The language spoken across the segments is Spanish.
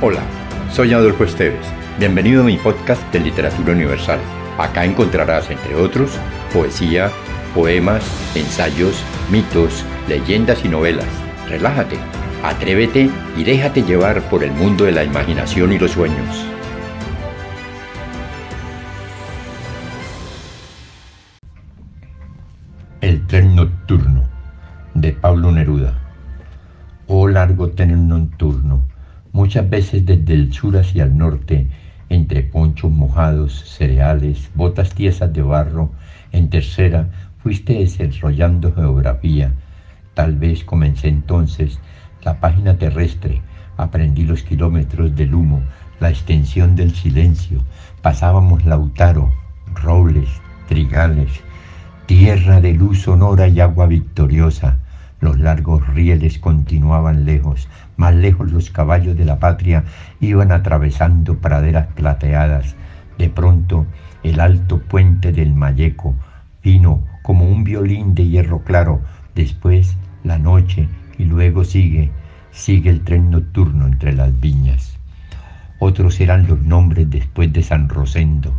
Hola, soy Adolfo Esteves. Bienvenido a mi podcast de Literatura Universal. Acá encontrarás, entre otros, poesía, poemas, ensayos, mitos, leyendas y novelas. Relájate, atrévete y déjate llevar por el mundo de la imaginación y los sueños. El tren nocturno de Pablo Neruda. Oh largo tren nocturno muchas veces desde el sur hacia el norte, entre ponchos mojados, cereales, botas tiesas de barro, en tercera fuiste desarrollando geografía. Tal vez comencé entonces la página terrestre, aprendí los kilómetros del humo, la extensión del silencio, pasábamos Lautaro, robles, trigales, tierra de luz sonora y agua victoriosa, los largos rieles continuaban lejos, más lejos los caballos de la patria iban atravesando praderas plateadas. De pronto el alto puente del Mayeco, vino como un violín de hierro claro, después la noche y luego sigue, sigue el tren nocturno entre las viñas. Otros eran los nombres después de San Rosendo,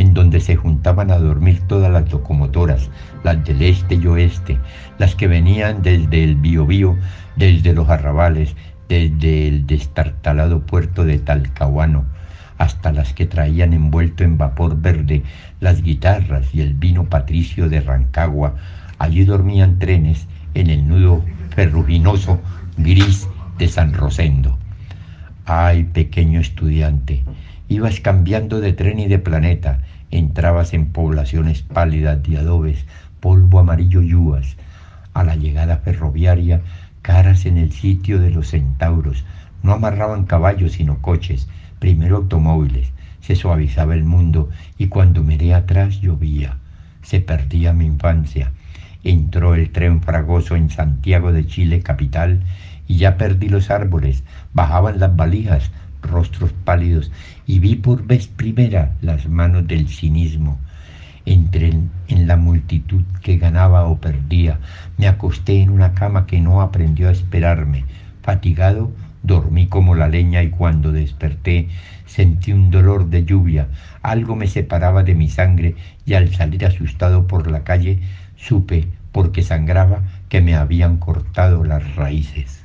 en donde se juntaban a dormir todas las locomotoras, las del este y oeste, las que venían desde el Biobío, desde los arrabales, desde el destartalado puerto de Talcahuano, hasta las que traían envuelto en vapor verde las guitarras y el vino patricio de Rancagua. Allí dormían trenes en el nudo ferruginoso gris de San Rosendo. Ay, pequeño estudiante, ibas cambiando de tren y de planeta, entrabas en poblaciones pálidas de adobes, polvo amarillo y. A la llegada ferroviaria, caras en el sitio de los centauros, no amarraban caballos sino coches, primero automóviles, se suavizaba el mundo y cuando miré atrás llovía, se perdía mi infancia. Entró el tren fragoso en Santiago de Chile capital y ya perdí los árboles, bajaban las valijas, rostros pálidos, y vi por vez primera las manos del cinismo. Entré en la multitud que ganaba o perdía, me acosté en una cama que no aprendió a esperarme. Fatigado, dormí como la leña y cuando desperté sentí un dolor de lluvia, algo me separaba de mi sangre y al salir asustado por la calle supe, porque sangraba, que me habían cortado las raíces.